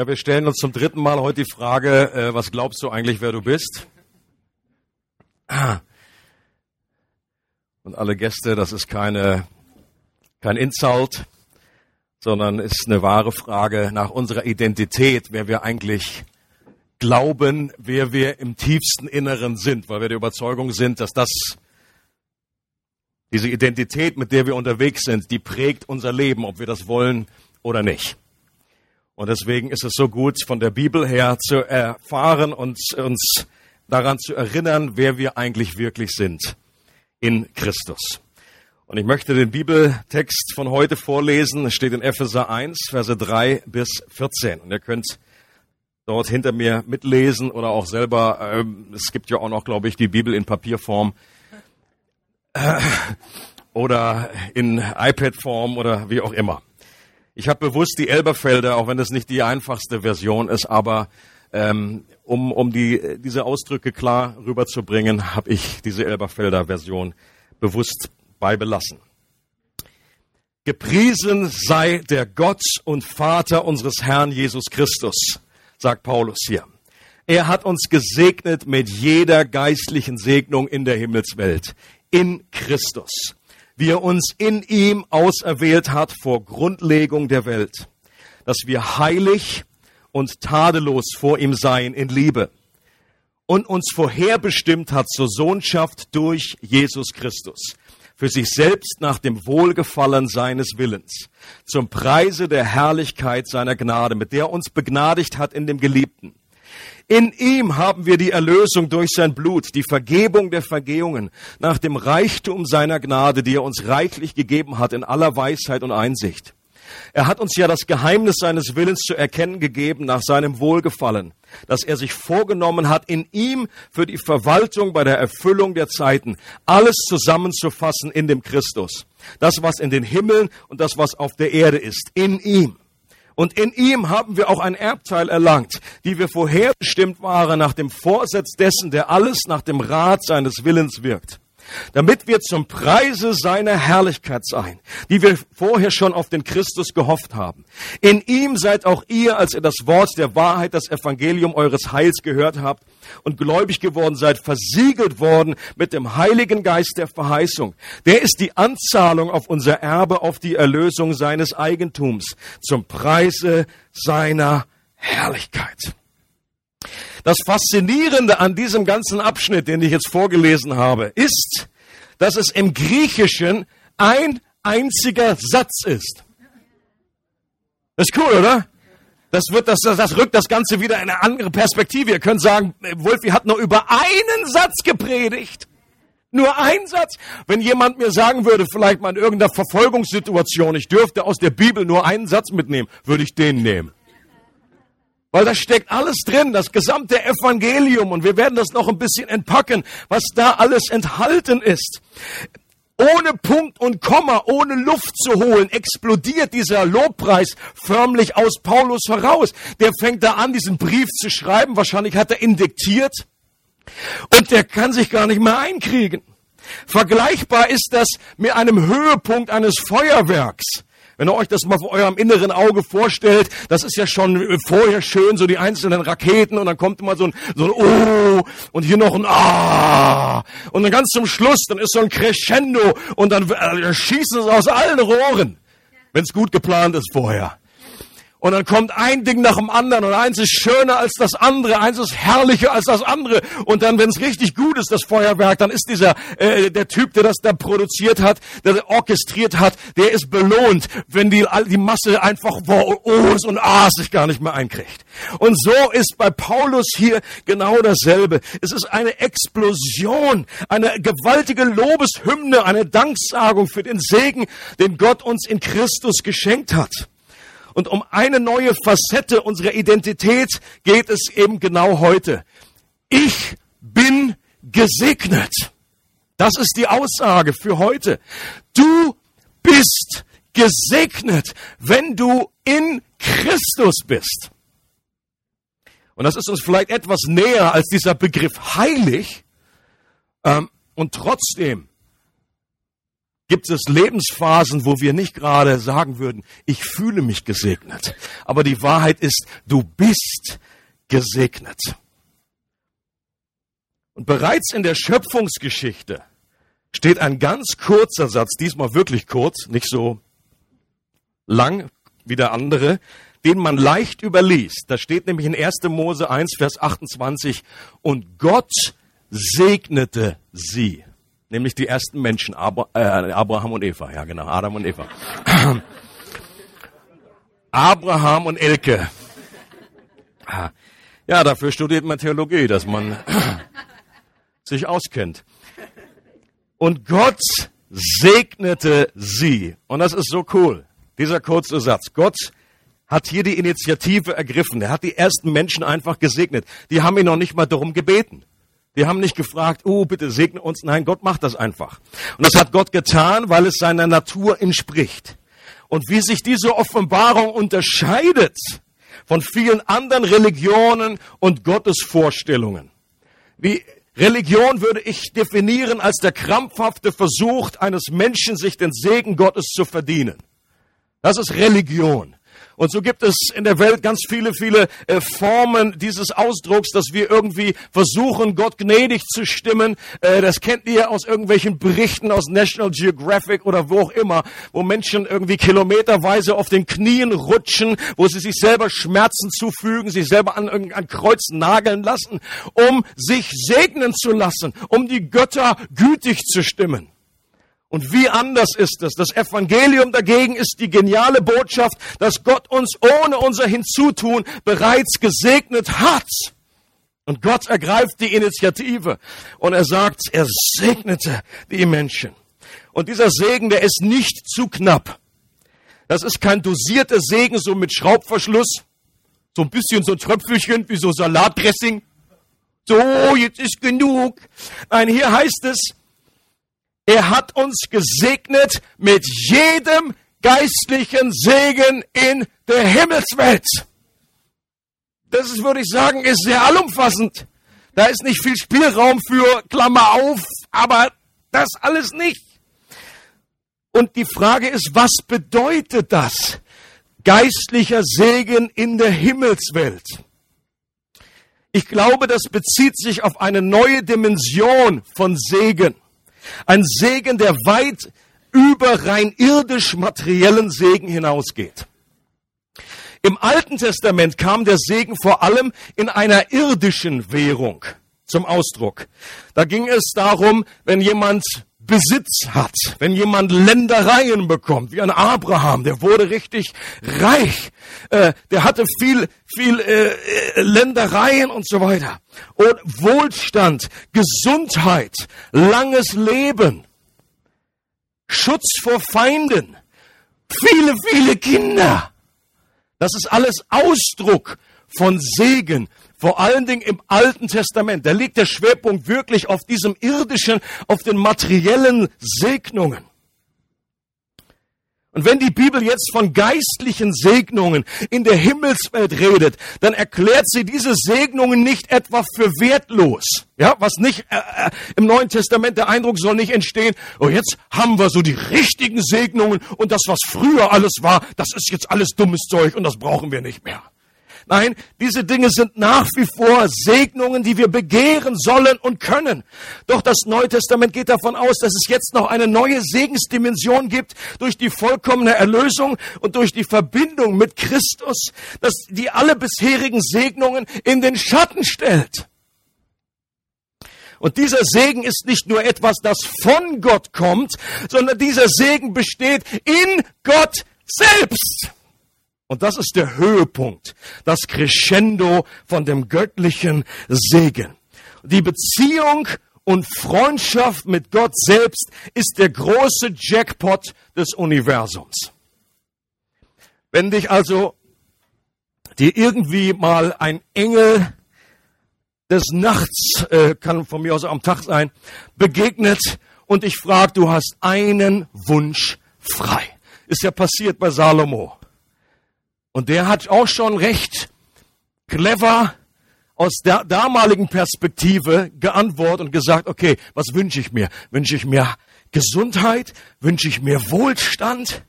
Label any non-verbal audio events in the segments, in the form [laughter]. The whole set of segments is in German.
Ja, wir stellen uns zum dritten Mal heute die Frage, äh, was glaubst du eigentlich, wer du bist? Und alle Gäste, das ist keine, kein Insult, sondern ist eine wahre Frage nach unserer Identität, wer wir eigentlich glauben, wer wir im tiefsten Inneren sind, weil wir der Überzeugung sind, dass das diese Identität, mit der wir unterwegs sind, die prägt unser Leben, ob wir das wollen oder nicht. Und deswegen ist es so gut, von der Bibel her zu erfahren und uns daran zu erinnern, wer wir eigentlich wirklich sind in Christus. Und ich möchte den Bibeltext von heute vorlesen. Es steht in Epheser 1, Verse 3 bis 14. Und ihr könnt dort hinter mir mitlesen oder auch selber. Ähm, es gibt ja auch noch, glaube ich, die Bibel in Papierform äh, oder in iPad-Form oder wie auch immer. Ich habe bewusst die Elberfelder, auch wenn das nicht die einfachste Version ist, aber ähm, um, um die, diese Ausdrücke klar rüberzubringen, habe ich diese Elberfelder Version bewusst beibelassen. Gepriesen sei der Gott und Vater unseres Herrn Jesus Christus, sagt Paulus hier. Er hat uns gesegnet mit jeder geistlichen Segnung in der Himmelswelt, in Christus wie er uns in ihm auserwählt hat vor Grundlegung der Welt, dass wir heilig und tadellos vor ihm seien in Liebe und uns vorherbestimmt hat zur Sohnschaft durch Jesus Christus, für sich selbst nach dem Wohlgefallen seines Willens, zum Preise der Herrlichkeit seiner Gnade, mit der uns begnadigt hat in dem Geliebten in ihm haben wir die Erlösung durch sein Blut, die Vergebung der Vergehungen nach dem Reichtum seiner Gnade, die er uns reichlich gegeben hat in aller Weisheit und Einsicht. Er hat uns ja das Geheimnis seines Willens zu erkennen gegeben nach seinem Wohlgefallen, dass er sich vorgenommen hat, in ihm für die Verwaltung bei der Erfüllung der Zeiten alles zusammenzufassen in dem Christus. Das, was in den Himmeln und das, was auf der Erde ist, in ihm. Und in ihm haben wir auch ein Erbteil erlangt, die wir vorherbestimmt waren nach dem Vorsatz dessen, der alles nach dem Rat seines Willens wirkt damit wir zum Preise seiner Herrlichkeit sein, die wir vorher schon auf den Christus gehofft haben. In ihm seid auch ihr, als ihr das Wort der Wahrheit, das Evangelium eures Heils gehört habt und gläubig geworden seid, versiegelt worden mit dem Heiligen Geist der Verheißung. Der ist die Anzahlung auf unser Erbe, auf die Erlösung seines Eigentums, zum Preise seiner Herrlichkeit. Das Faszinierende an diesem ganzen Abschnitt, den ich jetzt vorgelesen habe, ist, dass es im Griechischen ein einziger Satz ist. Ist cool, oder? Das, wird, das, das rückt das Ganze wieder in eine andere Perspektive. Ihr könnt sagen, Wolfi hat nur über einen Satz gepredigt. Nur ein Satz. Wenn jemand mir sagen würde, vielleicht mal in irgendeiner Verfolgungssituation, ich dürfte aus der Bibel nur einen Satz mitnehmen, würde ich den nehmen. Weil da steckt alles drin, das gesamte Evangelium. Und wir werden das noch ein bisschen entpacken, was da alles enthalten ist. Ohne Punkt und Komma, ohne Luft zu holen, explodiert dieser Lobpreis förmlich aus Paulus heraus. Der fängt da an, diesen Brief zu schreiben. Wahrscheinlich hat er indiktiert. Und der kann sich gar nicht mehr einkriegen. Vergleichbar ist das mit einem Höhepunkt eines Feuerwerks. Wenn ihr euch das mal vor eurem inneren Auge vorstellt, das ist ja schon vorher schön, so die einzelnen Raketen und dann kommt immer so ein, so ein Oh und hier noch ein Ah und dann ganz zum Schluss, dann ist so ein Crescendo und dann äh, schießen es aus allen Rohren, wenn es gut geplant ist vorher. Und dann kommt ein Ding nach dem anderen und eins ist schöner als das andere, eins ist herrlicher als das andere. Und dann, wenn es richtig gut ist, das Feuerwerk, dann ist dieser äh, der Typ, der das da produziert hat, der orchestriert hat, der ist belohnt, wenn die die Masse einfach vor Ohs und A's sich gar nicht mehr einkriegt. Und so ist bei Paulus hier genau dasselbe. Es ist eine Explosion, eine gewaltige Lobeshymne, eine Danksagung für den Segen, den Gott uns in Christus geschenkt hat. Und um eine neue Facette unserer Identität geht es eben genau heute. Ich bin gesegnet. Das ist die Aussage für heute. Du bist gesegnet, wenn du in Christus bist. Und das ist uns vielleicht etwas näher als dieser Begriff heilig. Ähm, und trotzdem gibt es Lebensphasen, wo wir nicht gerade sagen würden, ich fühle mich gesegnet. Aber die Wahrheit ist, du bist gesegnet. Und bereits in der Schöpfungsgeschichte steht ein ganz kurzer Satz, diesmal wirklich kurz, nicht so lang wie der andere, den man leicht überliest. Da steht nämlich in 1. Mose 1, Vers 28, und Gott segnete sie. Nämlich die ersten Menschen, äh, Abraham und Eva. Ja, genau, Adam und Eva. [clears throat] Abraham und Elke. Ja, dafür studiert man Theologie, dass man [clears throat] sich auskennt. Und Gott segnete sie. Und das ist so cool. Dieser kurze Satz. Gott hat hier die Initiative ergriffen. Er hat die ersten Menschen einfach gesegnet. Die haben ihn noch nicht mal darum gebeten. Die haben nicht gefragt, oh, bitte segne uns. Nein, Gott macht das einfach. Und das hat Gott getan, weil es seiner Natur entspricht. Und wie sich diese Offenbarung unterscheidet von vielen anderen Religionen und Gottesvorstellungen. Wie Religion würde ich definieren als der krampfhafte Versuch eines Menschen, sich den Segen Gottes zu verdienen. Das ist Religion. Und so gibt es in der Welt ganz viele, viele äh, Formen dieses Ausdrucks, dass wir irgendwie versuchen, Gott gnädig zu stimmen. Äh, das kennt ihr aus irgendwelchen Berichten aus National Geographic oder wo auch immer, wo Menschen irgendwie kilometerweise auf den Knien rutschen, wo sie sich selber Schmerzen zufügen, sich selber an irgendein Kreuz nageln lassen, um sich segnen zu lassen, um die Götter gütig zu stimmen. Und wie anders ist es? Das Evangelium dagegen ist die geniale Botschaft, dass Gott uns ohne unser Hinzutun bereits gesegnet hat. Und Gott ergreift die Initiative und er sagt, er segnete die Menschen. Und dieser Segen, der ist nicht zu knapp. Das ist kein dosierter Segen, so mit Schraubverschluss, so ein bisschen so ein Tröpfelchen wie so Salatdressing. So, jetzt ist genug. Nein, hier heißt es, er hat uns gesegnet mit jedem geistlichen Segen in der Himmelswelt. Das ist, würde ich sagen, ist sehr allumfassend. Da ist nicht viel Spielraum für Klammer auf, aber das alles nicht. Und die Frage ist, was bedeutet das? Geistlicher Segen in der Himmelswelt. Ich glaube, das bezieht sich auf eine neue Dimension von Segen. Ein Segen, der weit über rein irdisch materiellen Segen hinausgeht. Im Alten Testament kam der Segen vor allem in einer irdischen Währung zum Ausdruck. Da ging es darum, wenn jemand Besitz hat, wenn jemand Ländereien bekommt, wie ein Abraham, der wurde richtig reich, äh, der hatte viel, viel äh, äh, Ländereien und so weiter. Und Wohlstand, Gesundheit, langes Leben, Schutz vor Feinden, viele, viele Kinder. Das ist alles Ausdruck von Segen, vor allen Dingen im Alten Testament. Da liegt der Schwerpunkt wirklich auf diesem irdischen, auf den materiellen Segnungen. Und wenn die Bibel jetzt von geistlichen Segnungen in der Himmelswelt redet, dann erklärt sie diese Segnungen nicht etwa für wertlos. Ja, was nicht äh, äh, im Neuen Testament der Eindruck soll nicht entstehen, oh jetzt haben wir so die richtigen Segnungen und das was früher alles war, das ist jetzt alles dummes Zeug und das brauchen wir nicht mehr. Nein, diese Dinge sind nach wie vor Segnungen, die wir begehren sollen und können. Doch das Neue Testament geht davon aus, dass es jetzt noch eine neue Segensdimension gibt durch die vollkommene Erlösung und durch die Verbindung mit Christus, dass die alle bisherigen Segnungen in den Schatten stellt. Und dieser Segen ist nicht nur etwas, das von Gott kommt, sondern dieser Segen besteht in Gott selbst. Und das ist der Höhepunkt, das Crescendo von dem göttlichen Segen. Die Beziehung und Freundschaft mit Gott selbst ist der große Jackpot des Universums. Wenn dich also dir irgendwie mal ein Engel des Nachts, äh, kann von mir aus am Tag sein, begegnet und ich frage, du hast einen Wunsch frei. Ist ja passiert bei Salomo. Und der hat auch schon recht clever aus der damaligen Perspektive geantwortet und gesagt, okay, was wünsche ich mir? Wünsche ich mir Gesundheit, wünsche ich mir Wohlstand.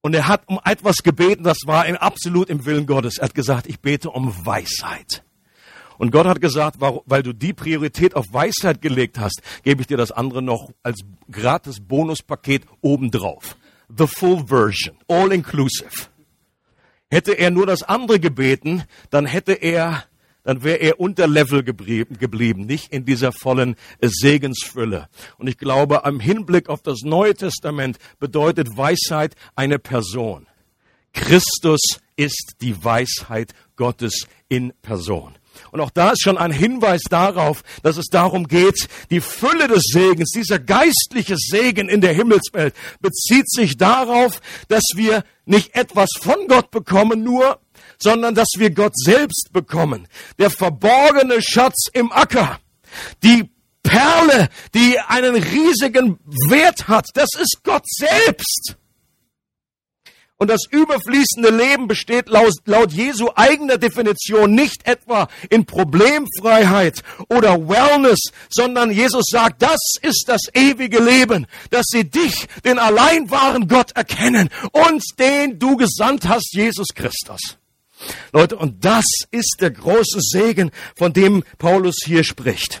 Und er hat um etwas gebeten, das war ihm absolut im Willen Gottes. Er hat gesagt, ich bete um Weisheit. Und Gott hat gesagt, weil du die Priorität auf Weisheit gelegt hast, gebe ich dir das andere noch als gratis Bonuspaket obendrauf. The full version, all inclusive. Hätte er nur das andere gebeten, dann hätte er dann wäre er unter Level geblieben, nicht in dieser vollen Segensfülle. Und ich glaube, im Hinblick auf das Neue Testament bedeutet Weisheit eine Person. Christus ist die Weisheit Gottes in Person. Und auch da ist schon ein Hinweis darauf, dass es darum geht, die Fülle des Segens, dieser geistliche Segen in der Himmelswelt bezieht sich darauf, dass wir nicht etwas von Gott bekommen nur, sondern dass wir Gott selbst bekommen. Der verborgene Schatz im Acker. Die Perle, die einen riesigen Wert hat, das ist Gott selbst. Und das überfließende Leben besteht laut, laut, Jesu eigener Definition nicht etwa in Problemfreiheit oder Wellness, sondern Jesus sagt, das ist das ewige Leben, dass sie dich, den allein wahren Gott erkennen und den du gesandt hast, Jesus Christus. Leute, und das ist der große Segen, von dem Paulus hier spricht.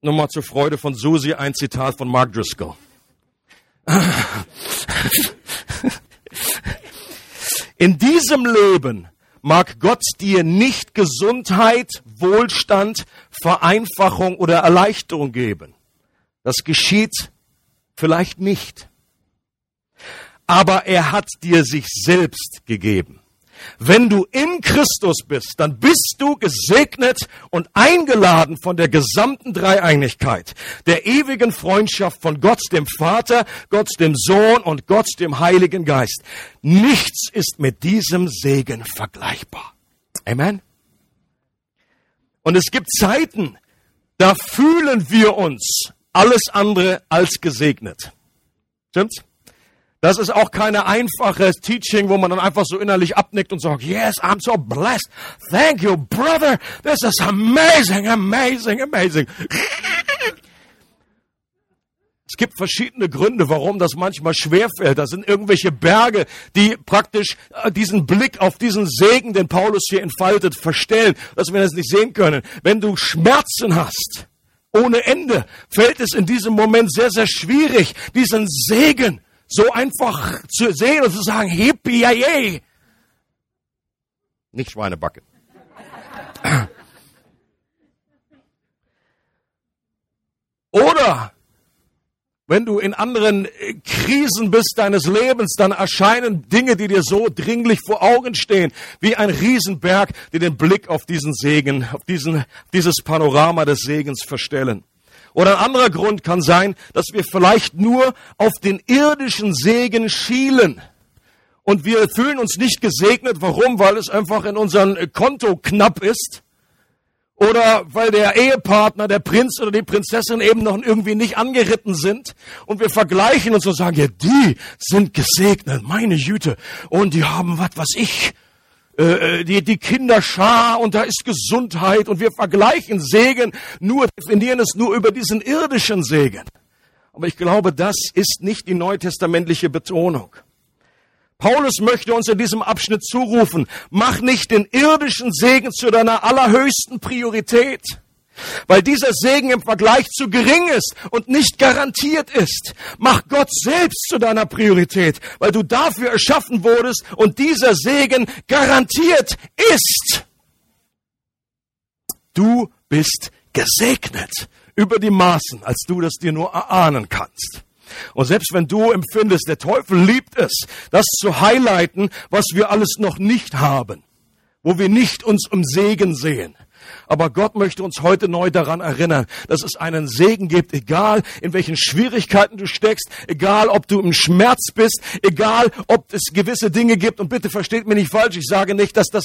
Nochmal zur Freude von Susi ein Zitat von Mark Driscoll. [laughs] In diesem Leben mag Gott dir nicht Gesundheit, Wohlstand, Vereinfachung oder Erleichterung geben. Das geschieht vielleicht nicht aber er hat dir sich selbst gegeben. Wenn du in Christus bist, dann bist du gesegnet und eingeladen von der gesamten Dreieinigkeit, der ewigen Freundschaft von Gott dem Vater, Gott dem Sohn und Gott dem Heiligen Geist. Nichts ist mit diesem Segen vergleichbar. Amen. Und es gibt Zeiten, da fühlen wir uns alles andere als gesegnet. Stimmt's? Das ist auch keine einfache Teaching, wo man dann einfach so innerlich abnickt und sagt, yes, I'm so blessed. Thank you, brother. This is amazing, amazing, amazing. Es gibt verschiedene Gründe, warum das manchmal schwerfällt. Da sind irgendwelche Berge, die praktisch äh, diesen Blick auf diesen Segen, den Paulus hier entfaltet, verstellen, dass wir das nicht sehen können. Wenn du Schmerzen hast, ohne Ende, fällt es in diesem Moment sehr, sehr schwierig, diesen Segen so einfach zu sehen und zu sagen, hippie, yay. Nicht Schweinebacke. Oder wenn du in anderen äh, Krisen bist deines Lebens, dann erscheinen Dinge, die dir so dringlich vor Augen stehen, wie ein Riesenberg, die den Blick auf diesen Segen, auf diesen, dieses Panorama des Segens verstellen. Oder ein anderer Grund kann sein, dass wir vielleicht nur auf den irdischen Segen schielen. Und wir fühlen uns nicht gesegnet. Warum? Weil es einfach in unserem Konto knapp ist. Oder weil der Ehepartner, der Prinz oder die Prinzessin eben noch irgendwie nicht angeritten sind. Und wir vergleichen uns und sagen, ja, die sind gesegnet, meine Jüte. Und die haben was, was ich äh, äh, die, die Kinderschar und da ist Gesundheit und wir vergleichen Segen nur, definieren es nur über diesen irdischen Segen. Aber ich glaube, das ist nicht die neutestamentliche Betonung. Paulus möchte uns in diesem Abschnitt zurufen, mach nicht den irdischen Segen zu deiner allerhöchsten Priorität weil dieser Segen im Vergleich zu gering ist und nicht garantiert ist. Mach Gott selbst zu deiner Priorität, weil du dafür erschaffen wurdest und dieser Segen garantiert ist. Du bist gesegnet über die Maßen, als du das dir nur erahnen kannst. Und selbst wenn du empfindest, der Teufel liebt es, das zu highlighten, was wir alles noch nicht haben, wo wir nicht uns um Segen sehen, aber Gott möchte uns heute neu daran erinnern, dass es einen Segen gibt, egal in welchen Schwierigkeiten du steckst, egal ob du im Schmerz bist, egal ob es gewisse Dinge gibt. Und bitte versteht mich nicht falsch, ich sage nicht, dass das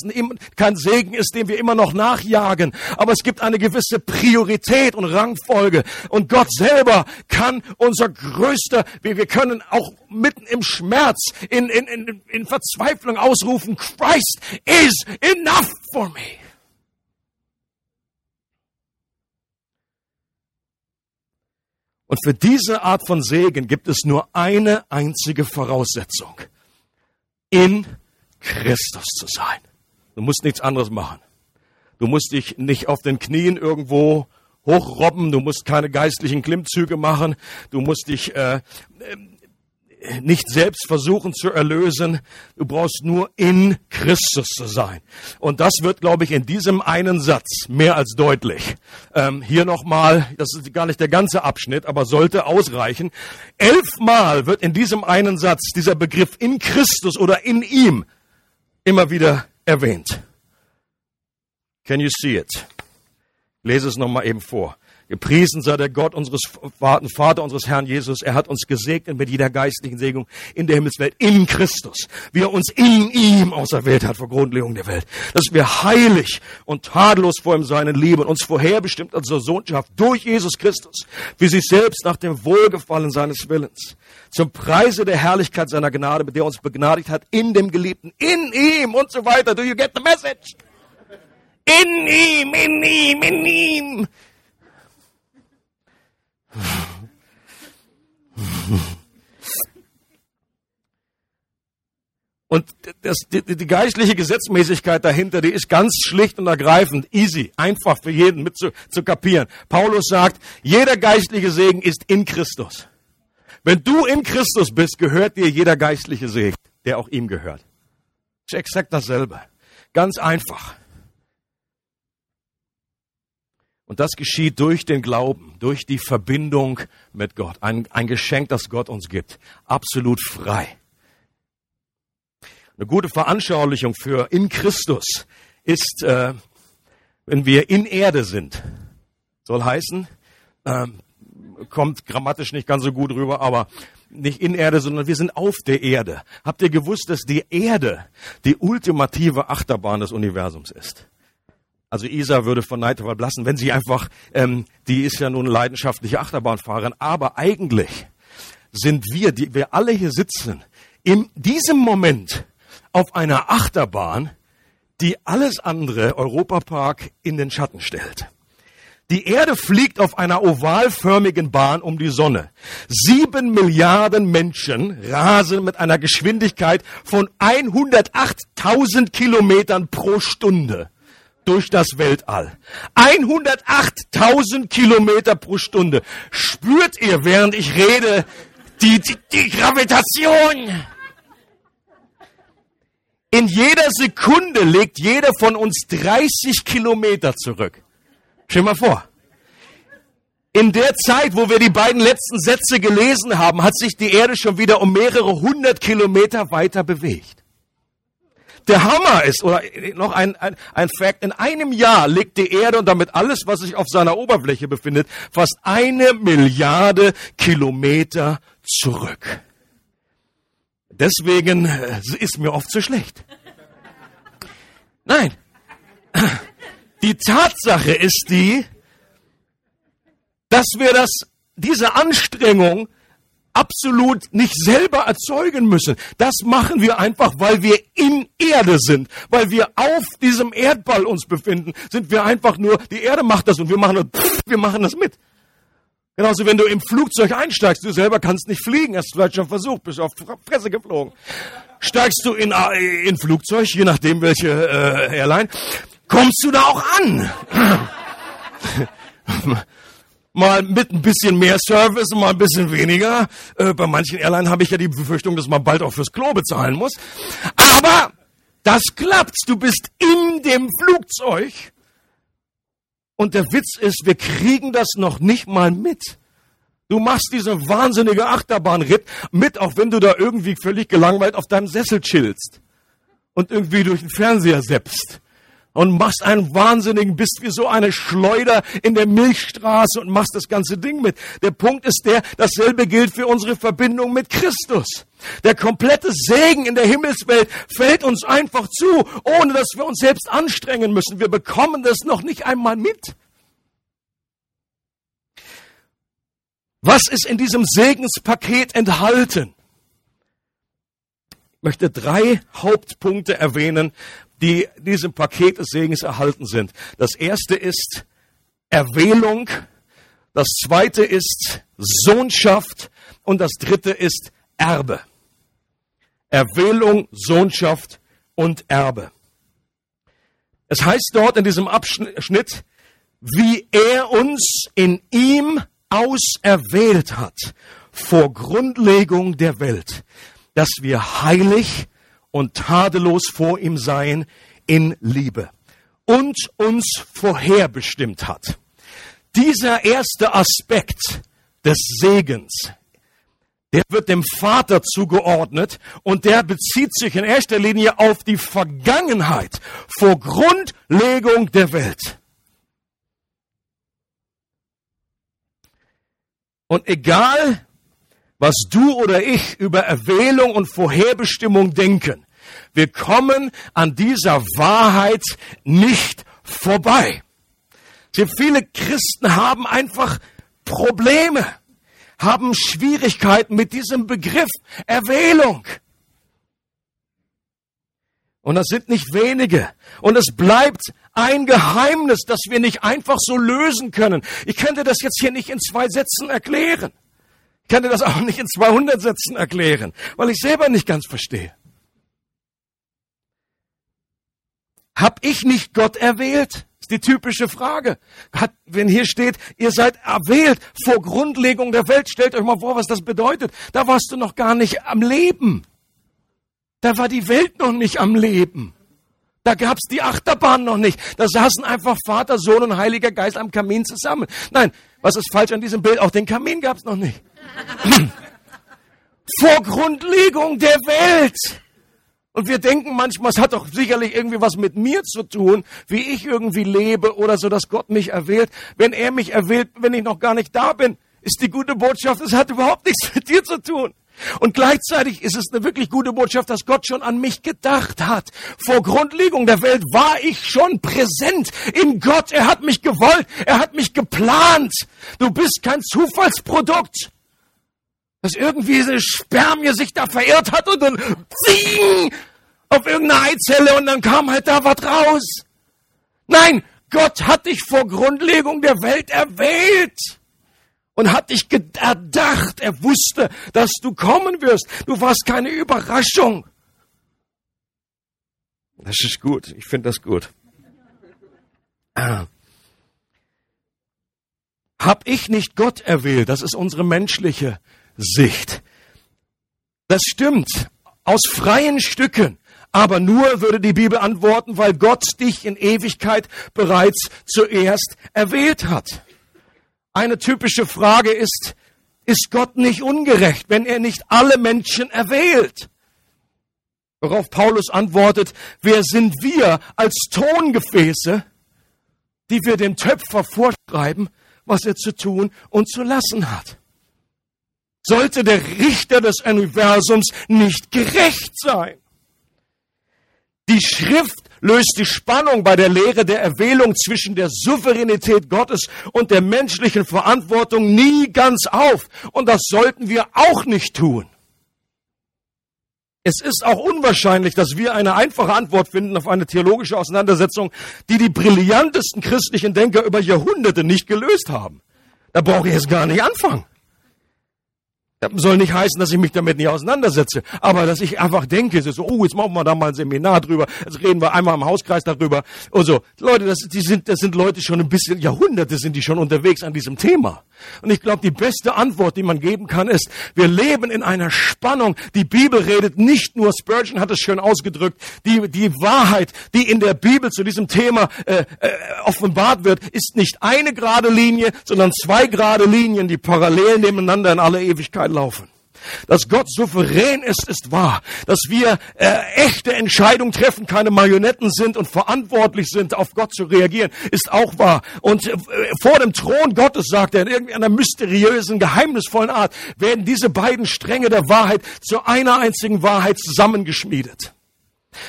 kein Segen ist, dem wir immer noch nachjagen. Aber es gibt eine gewisse Priorität und Rangfolge. Und Gott selber kann unser größter, wir können auch mitten im Schmerz, in, in, in, in Verzweiflung ausrufen, Christ is enough for me. Und für diese Art von Segen gibt es nur eine einzige Voraussetzung. In Christus zu sein. Du musst nichts anderes machen. Du musst dich nicht auf den Knien irgendwo hochrobben, du musst keine geistlichen Klimmzüge machen, du musst dich äh, nicht selbst versuchen zu erlösen. Du brauchst nur in Christus zu sein. Und das wird, glaube ich, in diesem einen Satz mehr als deutlich. Ähm, hier nochmal, das ist gar nicht der ganze Abschnitt, aber sollte ausreichen. Elfmal wird in diesem einen Satz dieser Begriff in Christus oder in ihm immer wieder erwähnt. Can you see it? lese es nochmal eben vor. Gepriesen sei der Gott unseres Vater, unseres Herrn Jesus. Er hat uns gesegnet mit jeder geistlichen Segnung in der Himmelswelt in Christus, wie er uns in ihm auserwählt hat vor Grundlegung der Welt, dass wir heilig und tadellos vor ihm sein und lieben, uns vorherbestimmt als Sohnschaft durch Jesus Christus, wie sich selbst nach dem Wohlgefallen seines Willens, zum Preise der Herrlichkeit seiner Gnade, mit der er uns begnadigt hat, in dem Geliebten, in ihm und so weiter. Do you get the message? In ihm, in ihm, in ihm. Und das, die, die, geistliche Gesetzmäßigkeit dahinter, die ist ganz schlicht und ergreifend, easy, einfach für jeden mit zu, zu kapieren. Paulus sagt, jeder geistliche Segen ist in Christus. Wenn du in Christus bist, gehört dir jeder geistliche Segen, der auch ihm gehört. Das ist exakt dasselbe. Ganz einfach. Und das geschieht durch den Glauben, durch die Verbindung mit Gott. Ein, ein Geschenk, das Gott uns gibt. Absolut frei. Eine gute Veranschaulichung für in Christus ist, äh, wenn wir in Erde sind. Soll heißen, äh, kommt grammatisch nicht ganz so gut rüber, aber nicht in Erde, sondern wir sind auf der Erde. Habt ihr gewusst, dass die Erde die ultimative Achterbahn des Universums ist? Also Isa würde von Neid verblassen, wenn sie einfach, ähm, die ist ja nun leidenschaftliche Achterbahnfahrerin, aber eigentlich sind wir, die wir alle hier sitzen, in diesem Moment auf einer Achterbahn, die alles andere Europapark in den Schatten stellt. Die Erde fliegt auf einer ovalförmigen Bahn um die Sonne. Sieben Milliarden Menschen rasen mit einer Geschwindigkeit von 108.000 Kilometern pro Stunde durch das Weltall. 108.000 Kilometer pro Stunde. Spürt ihr, während ich rede, die, die, die Gravitation? In jeder Sekunde legt jeder von uns 30 Kilometer zurück. Stell mal vor. In der Zeit, wo wir die beiden letzten Sätze gelesen haben, hat sich die Erde schon wieder um mehrere hundert Kilometer weiter bewegt der Hammer ist, oder noch ein, ein, ein Fact, in einem Jahr legt die Erde und damit alles, was sich auf seiner Oberfläche befindet, fast eine Milliarde Kilometer zurück. Deswegen äh, ist mir oft zu schlecht. Nein. [clears throat] Die Tatsache ist die, dass wir das, diese Anstrengung absolut nicht selber erzeugen müssen. Das machen wir einfach, weil wir in Erde sind, weil wir auf diesem Erdball uns befinden, sind wir einfach nur, die Erde macht das und wir machen das, wir machen das mit. Genauso, wenn du im Flugzeug einsteigst, du selber kannst nicht fliegen, hast vielleicht schon versucht, bist auf Fresse geflogen. Steigst du in äh, Flugzeug, je nachdem welche äh, Airline, kommst du da auch an. [laughs] mal mit ein bisschen mehr Service mal ein bisschen weniger. Äh, bei manchen Airlines habe ich ja die Befürchtung, dass man bald auch fürs Klo bezahlen muss. Aber das klappt. Du bist in dem Flugzeug. Und der Witz ist, wir kriegen das noch nicht mal mit. Du machst diese wahnsinnige Achterbahnritt mit, auch wenn du da irgendwie völlig gelangweilt auf deinem Sessel chillst und irgendwie durch den Fernseher seppst und machst einen Wahnsinnigen, bist wie so eine Schleuder in der Milchstraße und machst das ganze Ding mit. Der Punkt ist der, dasselbe gilt für unsere Verbindung mit Christus. Der komplette Segen in der Himmelswelt fällt uns einfach zu, ohne dass wir uns selbst anstrengen müssen. Wir bekommen das noch nicht einmal mit. Was ist in diesem Segenspaket enthalten? Ich möchte drei Hauptpunkte erwähnen, die diesem Paket des Segens erhalten sind. Das erste ist Erwählung Das zweite ist Sohnschaft und das dritte ist Erbe. Erwählung, Sohnschaft und Erbe. Es heißt dort in diesem Abschnitt, wie er uns in ihm auserwählt hat vor Grundlegung der Welt, dass wir heilig und tadellos vor ihm seien in Liebe und uns vorherbestimmt hat. Dieser erste Aspekt des Segens, der wird dem Vater zugeordnet und der bezieht sich in erster Linie auf die Vergangenheit vor Grundlegung der Welt. Und egal, was du oder ich über Erwählung und Vorherbestimmung denken, wir kommen an dieser Wahrheit nicht vorbei. Viele Christen haben einfach Probleme, haben Schwierigkeiten mit diesem Begriff Erwählung. Und das sind nicht wenige. Und es bleibt ein Geheimnis, das wir nicht einfach so lösen können. Ich könnte das jetzt hier nicht in zwei Sätzen erklären. Ich könnte das auch nicht in 200 Sätzen erklären, weil ich selber nicht ganz verstehe. Hab ich nicht Gott erwählt? Ist die typische Frage. Hat, wenn hier steht, ihr seid erwählt vor Grundlegung der Welt, stellt euch mal vor, was das bedeutet. Da warst du noch gar nicht am Leben. Da war die Welt noch nicht am Leben. Da gab's die Achterbahn noch nicht. Da saßen einfach Vater, Sohn und Heiliger Geist am Kamin zusammen. Nein, was ist falsch an diesem Bild? Auch den Kamin gab's noch nicht. [clears throat] Vor Grundlegung der Welt. Und wir denken manchmal, es hat doch sicherlich irgendwie was mit mir zu tun, wie ich irgendwie lebe oder so, dass Gott mich erwählt. Wenn er mich erwählt, wenn ich noch gar nicht da bin, ist die gute Botschaft, es hat überhaupt nichts [laughs] mit dir zu tun. Und gleichzeitig ist es eine wirklich gute Botschaft, dass Gott schon an mich gedacht hat. Vor Grundlegung der Welt war ich schon präsent in Gott. Er hat mich gewollt. Er hat mich geplant. Du bist kein Zufallsprodukt dass irgendwie eine Spermie sich da verirrt hat und dann zing auf irgendeine Eizelle und dann kam halt da was raus. Nein, Gott hat dich vor Grundlegung der Welt erwählt und hat dich erdacht. Er wusste, dass du kommen wirst. Du warst keine Überraschung. Das ist gut. Ich finde das gut. Ah. Hab ich nicht Gott erwählt? Das ist unsere menschliche Sicht. Das stimmt, aus freien Stücken. Aber nur würde die Bibel antworten, weil Gott dich in Ewigkeit bereits zuerst erwählt hat. Eine typische Frage ist, ist Gott nicht ungerecht, wenn er nicht alle Menschen erwählt? Worauf Paulus antwortet, wer sind wir als Tongefäße, die wir dem Töpfer vorschreiben, was er zu tun und zu lassen hat? Sollte der Richter des Universums nicht gerecht sein. Die Schrift löst die Spannung bei der Lehre der Erwählung zwischen der Souveränität Gottes und der menschlichen Verantwortung nie ganz auf. Und das sollten wir auch nicht tun. Es ist auch unwahrscheinlich, dass wir eine einfache Antwort finden auf eine theologische Auseinandersetzung, die die brillantesten christlichen Denker über Jahrhunderte nicht gelöst haben. Da brauche ich jetzt gar nicht anfangen. Soll nicht heißen, dass ich mich damit nicht auseinandersetze, aber dass ich einfach denke, so, oh, jetzt machen wir da mal ein Seminar drüber, jetzt reden wir einmal im Hauskreis darüber und so. Leute, das, die sind, das sind Leute schon ein bisschen, Jahrhunderte sind die schon unterwegs an diesem Thema. Und ich glaube, die beste Antwort, die man geben kann, ist, wir leben in einer Spannung. Die Bibel redet nicht nur, Spurgeon hat es schön ausgedrückt, die, die Wahrheit, die in der Bibel zu diesem Thema äh, äh, offenbart wird, ist nicht eine gerade Linie, sondern zwei gerade Linien, die parallel nebeneinander in alle Ewigkeit laufen. Dass Gott souverän ist, ist wahr. Dass wir äh, echte Entscheidungen treffen, keine Marionetten sind und verantwortlich sind, auf Gott zu reagieren, ist auch wahr. Und äh, vor dem Thron Gottes, sagt er, in irgendeiner mysteriösen, geheimnisvollen Art, werden diese beiden Stränge der Wahrheit zu einer einzigen Wahrheit zusammengeschmiedet.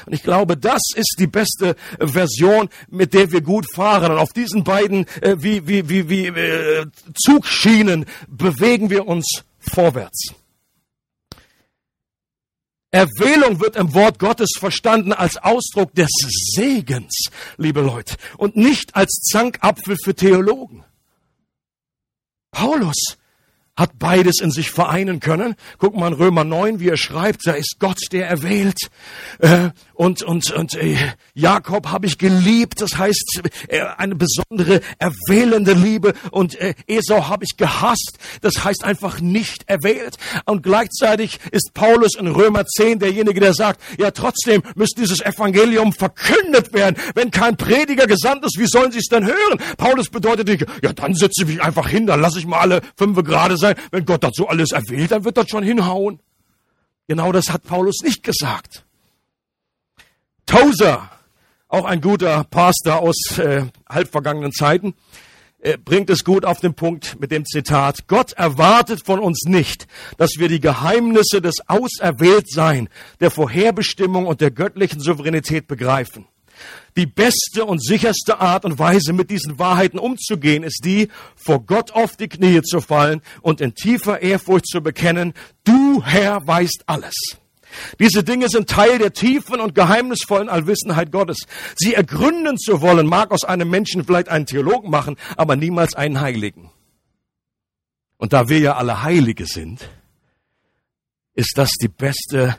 Und ich glaube, das ist die beste Version, mit der wir gut fahren. Und auf diesen beiden äh, wie, wie, wie, wie äh, Zugschienen bewegen wir uns vorwärts. Erwählung wird im Wort Gottes verstanden als Ausdruck des Segens, liebe Leute, und nicht als Zankapfel für Theologen. Paulus hat beides in sich vereinen können. Guck mal in Römer 9, wie er schreibt, da ist Gott, der erwählt. Äh, und und, und äh, Jakob habe ich geliebt, das heißt äh, eine besondere erwählende Liebe. Und Esau habe ich gehasst, das heißt einfach nicht erwählt. Und gleichzeitig ist Paulus in Römer 10 derjenige, der sagt, ja trotzdem müsste dieses Evangelium verkündet werden. Wenn kein Prediger gesandt ist, wie sollen sie es denn hören? Paulus bedeutet, ja dann setze ich mich einfach hin, dann lasse ich mal alle fünf gerade sein sein. Wenn Gott dazu alles erwählt, dann wird das schon hinhauen. Genau das hat Paulus nicht gesagt. Tozer, auch ein guter Pastor aus äh, halbvergangenen Zeiten, äh, bringt es gut auf den Punkt mit dem Zitat, Gott erwartet von uns nicht, dass wir die Geheimnisse des Auserwähltsein, der Vorherbestimmung und der göttlichen Souveränität begreifen. Die beste und sicherste Art und Weise, mit diesen Wahrheiten umzugehen, ist die, vor Gott auf die Knie zu fallen und in tiefer Ehrfurcht zu bekennen, du Herr weißt alles. Diese Dinge sind Teil der tiefen und geheimnisvollen Allwissenheit Gottes. Sie ergründen zu wollen, mag aus einem Menschen vielleicht einen Theologen machen, aber niemals einen Heiligen. Und da wir ja alle Heilige sind, ist das die beste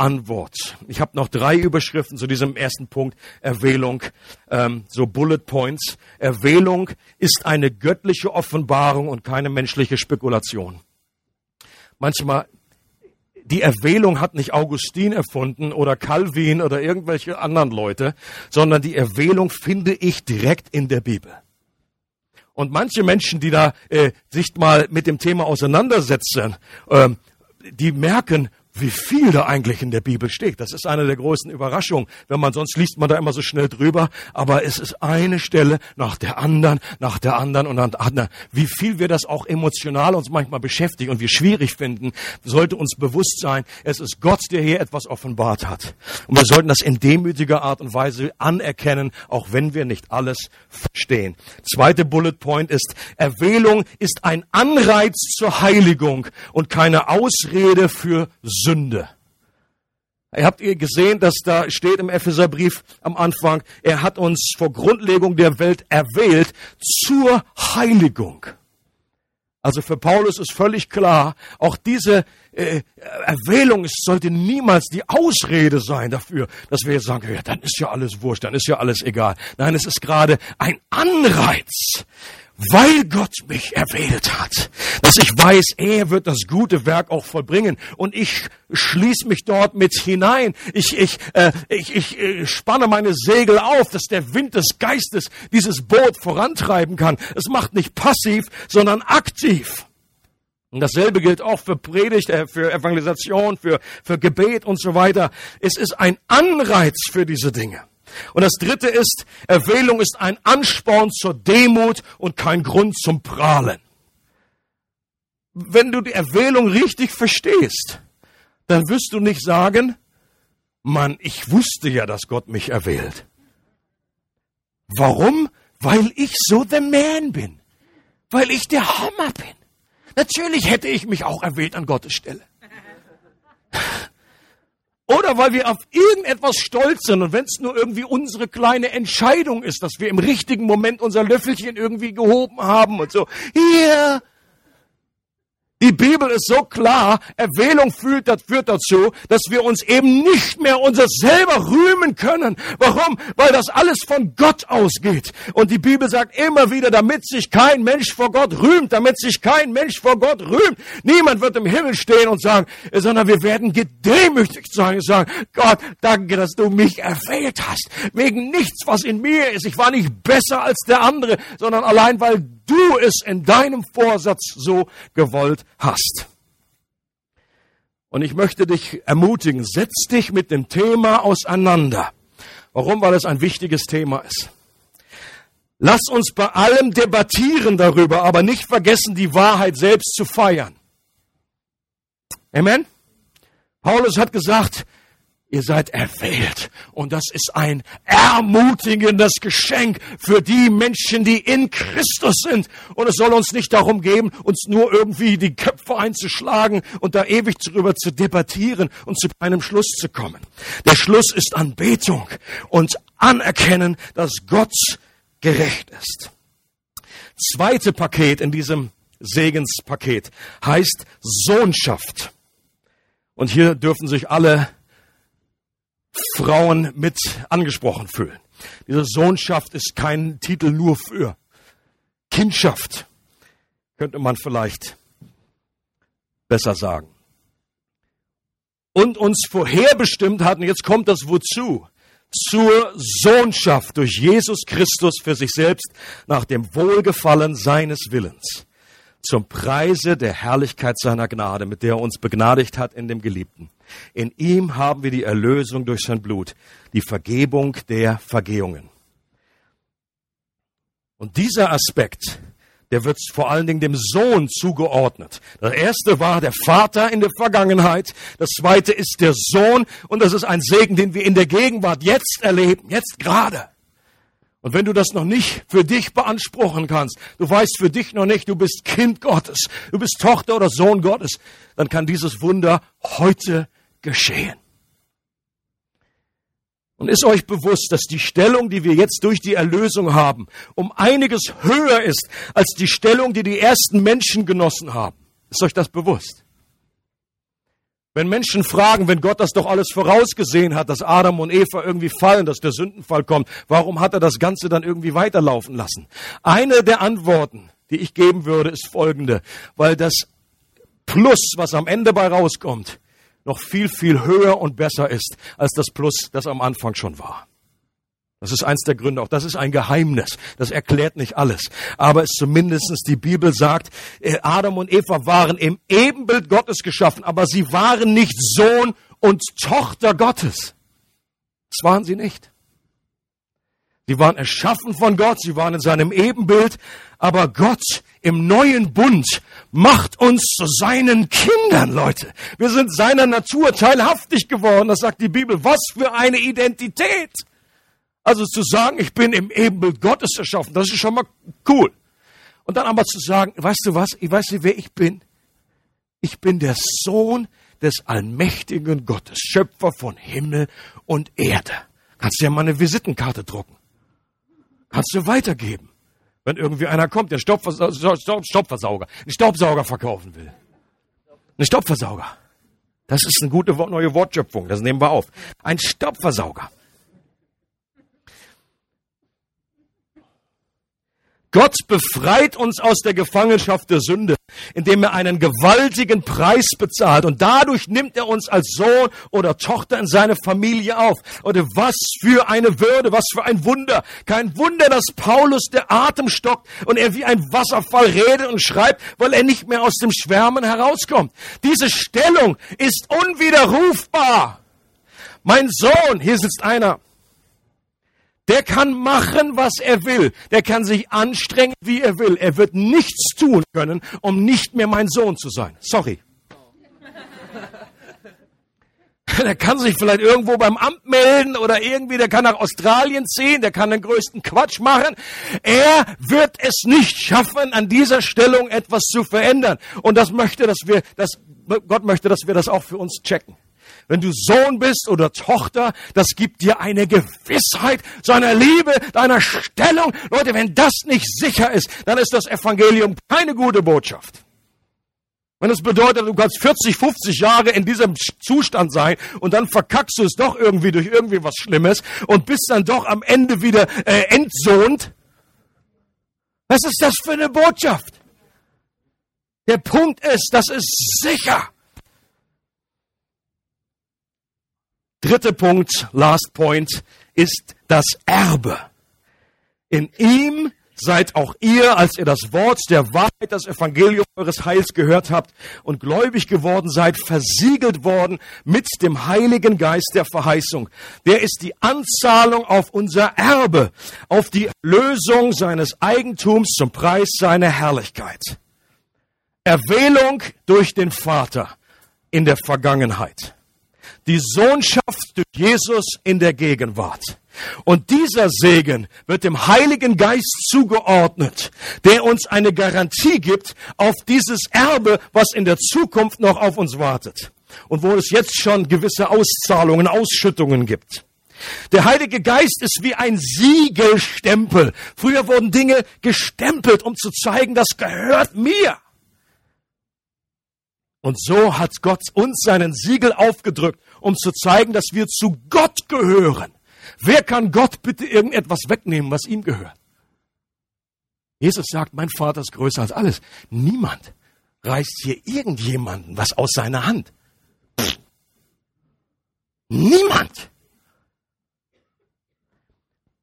Antwort. Ich habe noch drei Überschriften zu diesem ersten Punkt, Erwählung, ähm, so Bullet Points. Erwählung ist eine göttliche Offenbarung und keine menschliche Spekulation. Manchmal, die Erwählung hat nicht Augustin erfunden oder Calvin oder irgendwelche anderen Leute, sondern die Erwählung finde ich direkt in der Bibel. Und manche Menschen, die da äh, sich mal mit dem Thema auseinandersetzen, äh, die merken, wie viel da eigentlich in der Bibel steht. Das ist eine der größten Überraschungen, wenn man sonst liest man da immer so schnell drüber, aber es ist eine Stelle nach der anderen, nach der anderen und dann anderen. Wie viel wir das auch emotional uns manchmal beschäftigen und wir schwierig finden, sollte uns bewusst sein, es ist Gott, der hier etwas offenbart hat. Und wir sollten das in demütiger Art und Weise anerkennen, auch wenn wir nicht alles verstehen. Zweite Bullet Point ist, Erwählung ist ein Anreiz zur Heiligung und keine Ausrede für Sünde. Ihr habt ihr gesehen, dass da steht im Epheserbrief am Anfang, er hat uns vor Grundlegung der Welt erwählt zur Heiligung. Also für Paulus ist völlig klar, auch diese äh, Erwählung sollte niemals die Ausrede sein dafür, dass wir jetzt sagen, ja, dann ist ja alles wurscht, dann ist ja alles egal. Nein, es ist gerade ein Anreiz, weil Gott mich erwählt hat, dass ich weiß, er wird das gute Werk auch vollbringen und ich schließe mich dort mit hinein. Ich, ich, äh, ich, ich äh, spanne meine Segel auf, dass der Wind des Geistes dieses Boot vorantreiben kann. Es macht nicht passiv, sondern aktiv. Und dasselbe gilt auch für Predigt, äh, für Evangelisation, für, für Gebet und so weiter. Es ist ein Anreiz für diese Dinge. Und das dritte ist, Erwählung ist ein Ansporn zur Demut und kein Grund zum Prahlen. Wenn du die Erwählung richtig verstehst, dann wirst du nicht sagen, Mann, ich wusste ja, dass Gott mich erwählt. Warum? Weil ich so the man bin. Weil ich der Hammer bin. Natürlich hätte ich mich auch erwählt an Gottes Stelle. Oder weil wir auf irgendetwas stolz sind und wenn es nur irgendwie unsere kleine Entscheidung ist, dass wir im richtigen Moment unser Löffelchen irgendwie gehoben haben und so. Hier, die Bibel ist so klar, Erwählung führt, das führt dazu, dass wir uns eben nicht mehr unser selber rühmen können. Warum? Weil das alles von Gott ausgeht. Und die Bibel sagt immer wieder, damit sich kein Mensch vor Gott rühmt, damit sich kein Mensch vor Gott rühmt. Niemand wird im Himmel stehen und sagen, sondern wir werden gedemütigt sein und sagen, Gott, danke, dass du mich erwählt hast. Wegen nichts, was in mir ist. Ich war nicht besser als der andere, sondern allein, weil du es in deinem Vorsatz so gewollt hast. Und ich möchte dich ermutigen, setz dich mit dem Thema auseinander. Warum? Weil es ein wichtiges Thema ist. Lass uns bei allem debattieren darüber, aber nicht vergessen, die Wahrheit selbst zu feiern. Amen? Paulus hat gesagt, Ihr seid erwählt. Und das ist ein ermutigendes Geschenk für die Menschen, die in Christus sind. Und es soll uns nicht darum gehen, uns nur irgendwie die Köpfe einzuschlagen und da ewig darüber zu debattieren und zu einem Schluss zu kommen. Der Schluss ist Anbetung und Anerkennen, dass Gott gerecht ist. Zweite Paket in diesem Segenspaket heißt Sohnschaft. Und hier dürfen sich alle Frauen mit angesprochen fühlen. Diese Sohnschaft ist kein Titel nur für Kindschaft, könnte man vielleicht besser sagen. Und uns vorherbestimmt hatten, jetzt kommt das wozu, zur Sohnschaft durch Jesus Christus für sich selbst nach dem Wohlgefallen seines Willens, zum Preise der Herrlichkeit seiner Gnade, mit der er uns begnadigt hat in dem Geliebten. In ihm haben wir die Erlösung durch sein Blut, die Vergebung der Vergehungen. Und dieser Aspekt, der wird vor allen Dingen dem Sohn zugeordnet. Das erste war der Vater in der Vergangenheit, das zweite ist der Sohn und das ist ein Segen, den wir in der Gegenwart jetzt erleben, jetzt gerade. Und wenn du das noch nicht für dich beanspruchen kannst, du weißt für dich noch nicht, du bist Kind Gottes, du bist Tochter oder Sohn Gottes, dann kann dieses Wunder heute geschehen. Und ist euch bewusst, dass die Stellung, die wir jetzt durch die Erlösung haben, um einiges höher ist als die Stellung, die die ersten Menschen genossen haben? Ist euch das bewusst? Wenn Menschen fragen, wenn Gott das doch alles vorausgesehen hat, dass Adam und Eva irgendwie fallen, dass der Sündenfall kommt, warum hat er das Ganze dann irgendwie weiterlaufen lassen? Eine der Antworten, die ich geben würde, ist folgende, weil das Plus, was am Ende bei rauskommt, noch viel, viel höher und besser ist als das Plus, das am Anfang schon war. Das ist eins der Gründe. Auch das ist ein Geheimnis. Das erklärt nicht alles. Aber es zumindestens die Bibel sagt, äh, Adam und Eva waren im Ebenbild Gottes geschaffen, aber sie waren nicht Sohn und Tochter Gottes. Das waren sie nicht. Sie waren erschaffen von Gott, sie waren in seinem Ebenbild, aber Gott im neuen Bund macht uns zu seinen Kindern, Leute. Wir sind seiner Natur teilhaftig geworden, das sagt die Bibel. Was für eine Identität! Also zu sagen, ich bin im Ebenbild Gottes erschaffen, das ist schon mal cool. Und dann aber zu sagen, weißt du was, ich weiß nicht, wer ich bin. Ich bin der Sohn des allmächtigen Gottes, Schöpfer von Himmel und Erde. Kannst du ja mal eine Visitenkarte drucken. Kannst du weitergeben. Wenn irgendwie einer kommt, der Staubversauger, einen Staubsauger verkaufen will. Ein Staubversauger. Das ist eine gute neue Wortschöpfung, das nehmen wir auf. Ein Staubversauger. Gott befreit uns aus der Gefangenschaft der Sünde, indem er einen gewaltigen Preis bezahlt und dadurch nimmt er uns als Sohn oder Tochter in seine Familie auf. Oder was für eine Würde, was für ein Wunder. Kein Wunder, dass Paulus der Atem stockt und er wie ein Wasserfall redet und schreibt, weil er nicht mehr aus dem Schwärmen herauskommt. Diese Stellung ist unwiderrufbar. Mein Sohn, hier sitzt einer, der kann machen, was er will. Der kann sich anstrengen, wie er will. Er wird nichts tun können, um nicht mehr mein Sohn zu sein. Sorry. [laughs] Der kann sich vielleicht irgendwo beim Amt melden oder irgendwie, der kann nach Australien ziehen, der kann den größten Quatsch machen. Er wird es nicht schaffen, an dieser Stellung etwas zu verändern. Und das möchte, dass wir, dass Gott möchte, dass wir das auch für uns checken wenn du Sohn bist oder Tochter, das gibt dir eine Gewissheit seiner Liebe, deiner Stellung. Leute, wenn das nicht sicher ist, dann ist das Evangelium keine gute Botschaft. Wenn es bedeutet, du kannst 40, 50 Jahre in diesem Zustand sein und dann verkackst du es doch irgendwie durch irgendwie was Schlimmes und bist dann doch am Ende wieder äh, entsohnt. Was ist das für eine Botschaft? Der Punkt ist, das ist sicher. Dritter Punkt, last point, ist das Erbe. In ihm seid auch ihr, als ihr das Wort der Wahrheit, das Evangelium eures Heils gehört habt und gläubig geworden seid, versiegelt worden mit dem Heiligen Geist der Verheißung. Der ist die Anzahlung auf unser Erbe, auf die Lösung seines Eigentums zum Preis seiner Herrlichkeit. Erwählung durch den Vater in der Vergangenheit die Sohnschaft durch Jesus in der Gegenwart. Und dieser Segen wird dem Heiligen Geist zugeordnet, der uns eine Garantie gibt auf dieses Erbe, was in der Zukunft noch auf uns wartet. Und wo es jetzt schon gewisse Auszahlungen, Ausschüttungen gibt. Der Heilige Geist ist wie ein Siegelstempel. Früher wurden Dinge gestempelt, um zu zeigen, das gehört mir. Und so hat Gott uns seinen Siegel aufgedrückt, um zu zeigen, dass wir zu Gott gehören. Wer kann Gott bitte irgendetwas wegnehmen, was ihm gehört? Jesus sagt, mein Vater ist größer als alles. Niemand reißt hier irgendjemanden was aus seiner Hand. Niemand.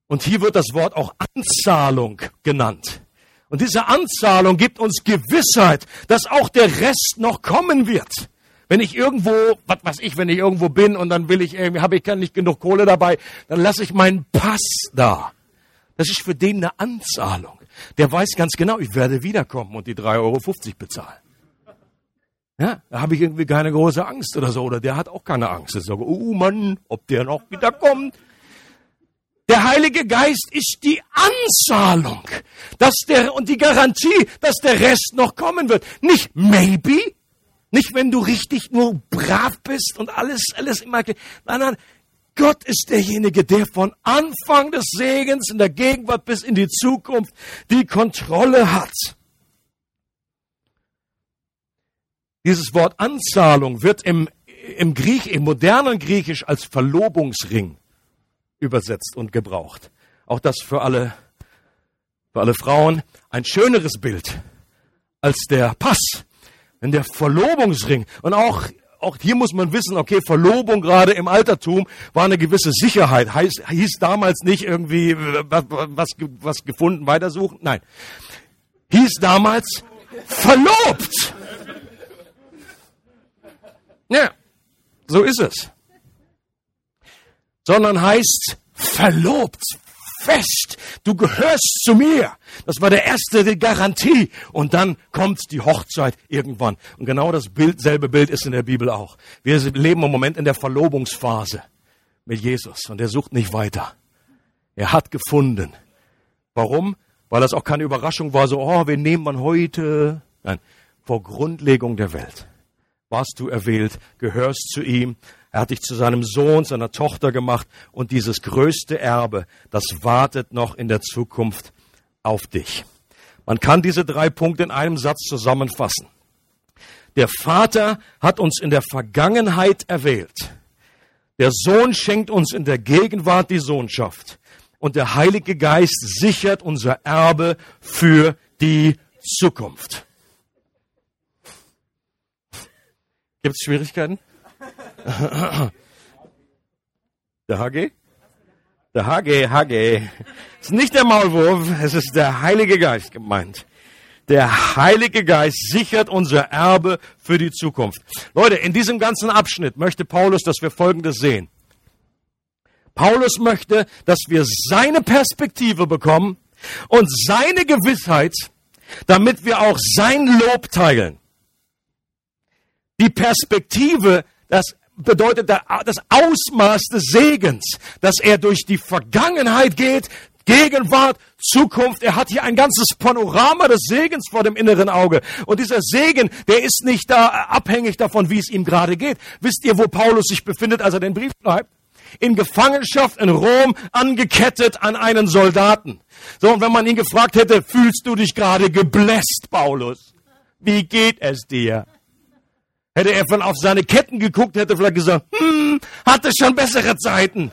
Und hier wird das Wort auch Anzahlung genannt. Und diese Anzahlung gibt uns Gewissheit, dass auch der Rest noch kommen wird. Wenn ich irgendwo, was weiß ich, wenn ich irgendwo bin und dann will ich irgendwie, habe ich nicht genug Kohle dabei, dann lasse ich meinen Pass da. Das ist für den eine Anzahlung. Der weiß ganz genau, ich werde wiederkommen und die 3,50 Euro bezahlen. Ja, da habe ich irgendwie keine große Angst oder so. Oder der hat auch keine Angst. Ich sage, oh Mann, ob der noch wiederkommt. Der Heilige Geist ist die Anzahlung, dass der, und die Garantie, dass der Rest noch kommen wird. Nicht maybe, nicht wenn du richtig nur brav bist und alles, alles immer, nein, nein, Gott ist derjenige, der von Anfang des Segens in der Gegenwart bis in die Zukunft die Kontrolle hat. Dieses Wort Anzahlung wird im, im Griech, im modernen Griechisch als Verlobungsring übersetzt und gebraucht. Auch das für alle, für alle Frauen ein schöneres Bild als der Pass, wenn der Verlobungsring und auch auch hier muss man wissen, okay, Verlobung gerade im Altertum war eine gewisse Sicherheit. Heißt, hieß damals nicht irgendwie was, was, was gefunden, weitersuchen. Nein. Hieß damals verlobt. Ja, so ist es sondern heißt verlobt, fest. Du gehörst zu mir. Das war der erste Garantie. Und dann kommt die Hochzeit irgendwann. Und genau das Bild, selbe Bild ist in der Bibel auch. Wir leben im Moment in der Verlobungsphase mit Jesus und er sucht nicht weiter. Er hat gefunden. Warum? Weil das auch keine Überraschung war, so, oh, wen nehmen wir heute? Nein, vor Grundlegung der Welt warst du erwählt, gehörst zu ihm, er hat dich zu seinem Sohn, seiner Tochter gemacht und dieses größte Erbe, das wartet noch in der Zukunft auf dich. Man kann diese drei Punkte in einem Satz zusammenfassen. Der Vater hat uns in der Vergangenheit erwählt. Der Sohn schenkt uns in der Gegenwart die Sohnschaft. Und der Heilige Geist sichert unser Erbe für die Zukunft. Gibt es Schwierigkeiten? Der HG? Der HG, HG. Es ist nicht der Maulwurf, es ist der Heilige Geist gemeint. Der Heilige Geist sichert unser Erbe für die Zukunft. Leute, in diesem ganzen Abschnitt möchte Paulus, dass wir Folgendes sehen. Paulus möchte, dass wir seine Perspektive bekommen und seine Gewissheit, damit wir auch sein Lob teilen. Die Perspektive, das bedeutet das Ausmaß des Segens, dass er durch die Vergangenheit geht, Gegenwart, Zukunft. Er hat hier ein ganzes Panorama des Segens vor dem inneren Auge. Und dieser Segen, der ist nicht da abhängig davon, wie es ihm gerade geht. Wisst ihr, wo Paulus sich befindet, als er den Brief schreibt? In Gefangenschaft in Rom, angekettet an einen Soldaten. So, und wenn man ihn gefragt hätte, fühlst du dich gerade gebläst, Paulus? Wie geht es dir? Hätte er von auf seine Ketten geguckt, hätte vielleicht gesagt, hm, hatte schon bessere Zeiten.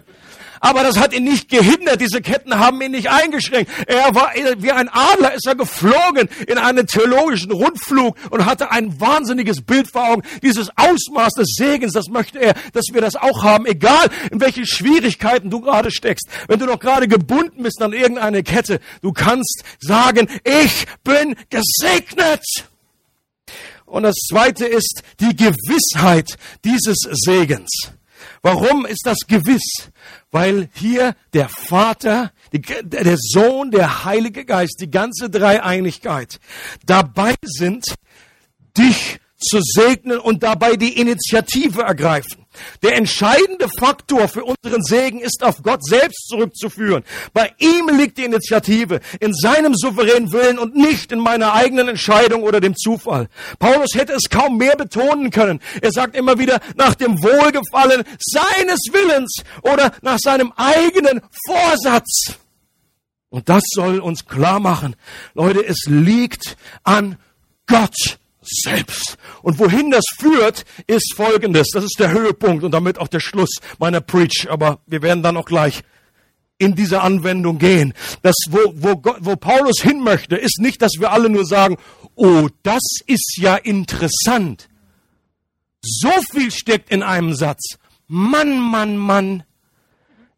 Aber das hat ihn nicht gehindert. Diese Ketten haben ihn nicht eingeschränkt. Er war wie ein Adler, ist er geflogen in einen theologischen Rundflug und hatte ein wahnsinniges Bild vor Augen. Dieses Ausmaß des Segens, das möchte er, dass wir das auch haben. Egal, in welche Schwierigkeiten du gerade steckst. Wenn du noch gerade gebunden bist an irgendeine Kette, du kannst sagen, ich bin gesegnet. Und das zweite ist die Gewissheit dieses Segens. Warum ist das gewiss? Weil hier der Vater, der Sohn, der Heilige Geist, die ganze Dreieinigkeit dabei sind, dich zu segnen und dabei die Initiative ergreifen. Der entscheidende Faktor für unseren Segen ist auf Gott selbst zurückzuführen. Bei ihm liegt die Initiative, in seinem souveränen Willen und nicht in meiner eigenen Entscheidung oder dem Zufall. Paulus hätte es kaum mehr betonen können. Er sagt immer wieder nach dem Wohlgefallen seines Willens oder nach seinem eigenen Vorsatz. Und das soll uns klar machen. Leute, es liegt an Gott selbst. Und wohin das führt, ist folgendes. Das ist der Höhepunkt und damit auch der Schluss meiner Preach. Aber wir werden dann auch gleich in diese Anwendung gehen. Das, wo, wo, Gott, wo Paulus hin möchte, ist nicht, dass wir alle nur sagen, oh, das ist ja interessant. So viel steckt in einem Satz. Mann, Mann, Mann.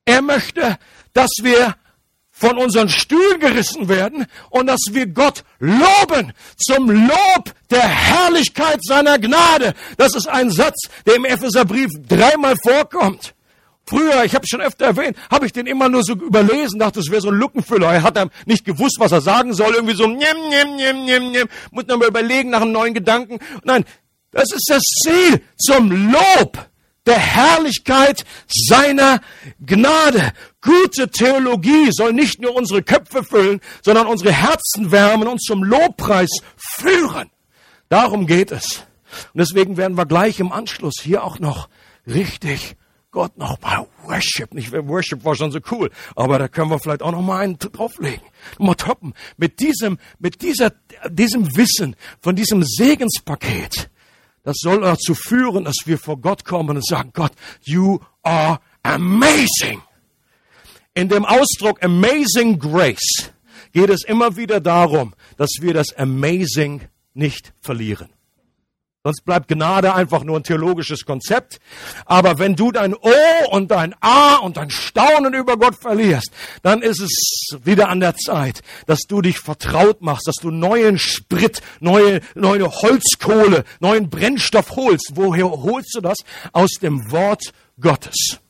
Er möchte, dass wir von unseren Stühlen gerissen werden und dass wir Gott loben zum Lob der Herrlichkeit seiner Gnade. Das ist ein Satz, der im Epheserbrief dreimal vorkommt. Früher, ich habe schon öfter erwähnt, habe ich den immer nur so überlesen, dachte, es wäre so ein Lückenfüller. Er hat nicht gewusst, was er sagen soll, irgendwie so, njem, njem, njem, njem, njem, muss nochmal überlegen nach einem neuen Gedanken. Nein, das ist das Ziel zum Lob der Herrlichkeit seiner Gnade. Gute Theologie soll nicht nur unsere Köpfe füllen, sondern unsere Herzen wärmen und zum Lobpreis führen. Darum geht es. Und deswegen werden wir gleich im Anschluss hier auch noch richtig Gott nochmal Worship. Nicht, Worship war schon so cool, aber da können wir vielleicht auch noch mal einen drauflegen. Mal toppen. Mit diesem, mit dieser, diesem Wissen von diesem Segenspaket, das soll dazu führen, dass wir vor Gott kommen und sagen, Gott, you are amazing. In dem Ausdruck Amazing Grace geht es immer wieder darum, dass wir das Amazing nicht verlieren. Sonst bleibt Gnade einfach nur ein theologisches Konzept. Aber wenn du dein O und dein A und dein Staunen über Gott verlierst, dann ist es wieder an der Zeit, dass du dich vertraut machst, dass du neuen Sprit, neue, neue Holzkohle, neuen Brennstoff holst. Woher holst du das? Aus dem Wort Gottes.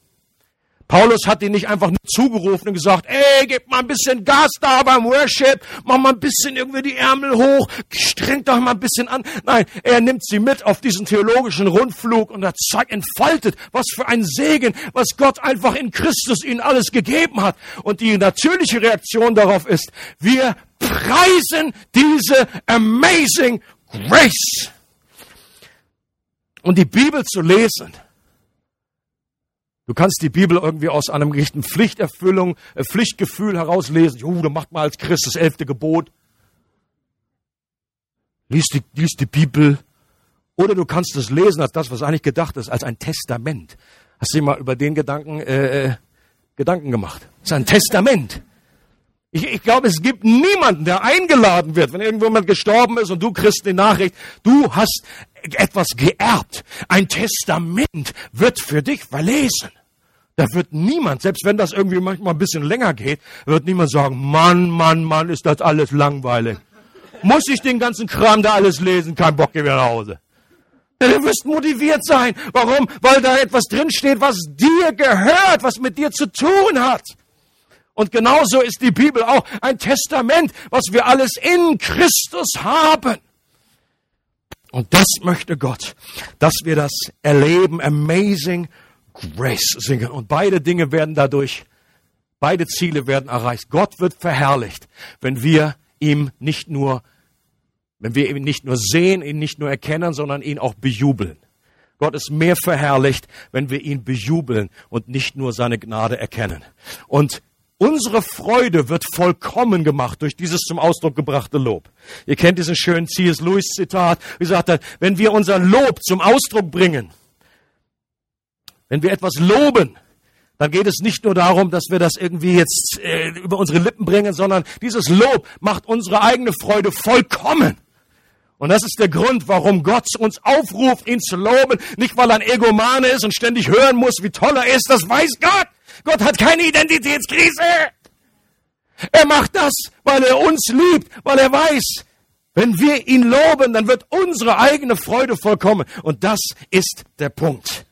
Paulus hat ihn nicht einfach nur zugerufen und gesagt, ey, gib mal ein bisschen Gas da beim Worship, mach mal ein bisschen irgendwie die Ärmel hoch, streng doch mal ein bisschen an. Nein, er nimmt sie mit auf diesen theologischen Rundflug und er zeigt, entfaltet, was für ein Segen, was Gott einfach in Christus ihnen alles gegeben hat. Und die natürliche Reaktion darauf ist, wir preisen diese amazing grace. Und die Bibel zu lesen, Du kannst die Bibel irgendwie aus einem gewissen [laughs] Pflichterfüllung, äh, Pflichtgefühl herauslesen. Jo, du machst mal als Christ das elfte Gebot. Lies die, lies die Bibel. Oder du kannst es lesen als das, was eigentlich gedacht ist, als ein Testament. Hast du dir mal über den Gedanken, äh, äh Gedanken gemacht? Das ist ein Testament. Ich, ich glaube, es gibt niemanden, der eingeladen wird, wenn irgendjemand gestorben ist und du kriegst die Nachricht, du hast etwas geerbt. Ein Testament wird für dich verlesen. Da wird niemand, selbst wenn das irgendwie manchmal ein bisschen länger geht, wird niemand sagen, Mann, Mann, Mann, ist das alles langweilig. Muss ich den ganzen Kram da alles lesen? Kein Bock, geh wieder nach Hause. Du wirst motiviert sein. Warum? Weil da etwas drinsteht, was dir gehört, was mit dir zu tun hat. Und genauso ist die Bibel auch ein Testament, was wir alles in Christus haben. Und das möchte Gott, dass wir das erleben, Amazing Grace singen. Und beide Dinge werden dadurch, beide Ziele werden erreicht. Gott wird verherrlicht, wenn wir ihm nicht nur, wenn wir ihn nicht nur sehen, ihn nicht nur erkennen, sondern ihn auch bejubeln. Gott ist mehr verherrlicht, wenn wir ihn bejubeln und nicht nur seine Gnade erkennen. Und Unsere Freude wird vollkommen gemacht durch dieses zum Ausdruck gebrachte Lob. Ihr kennt diesen schönen C.S. Lewis Zitat, wie sagt er, wenn wir unser Lob zum Ausdruck bringen, wenn wir etwas loben, dann geht es nicht nur darum, dass wir das irgendwie jetzt äh, über unsere Lippen bringen, sondern dieses Lob macht unsere eigene Freude vollkommen. Und das ist der Grund, warum Gott uns aufruft, ihn zu loben. Nicht, weil er ein Egomane ist und ständig hören muss, wie toll er ist, das weiß Gott. Gott hat keine Identitätskrise. Er macht das, weil er uns liebt, weil er weiß, wenn wir ihn loben, dann wird unsere eigene Freude vollkommen. Und das ist der Punkt.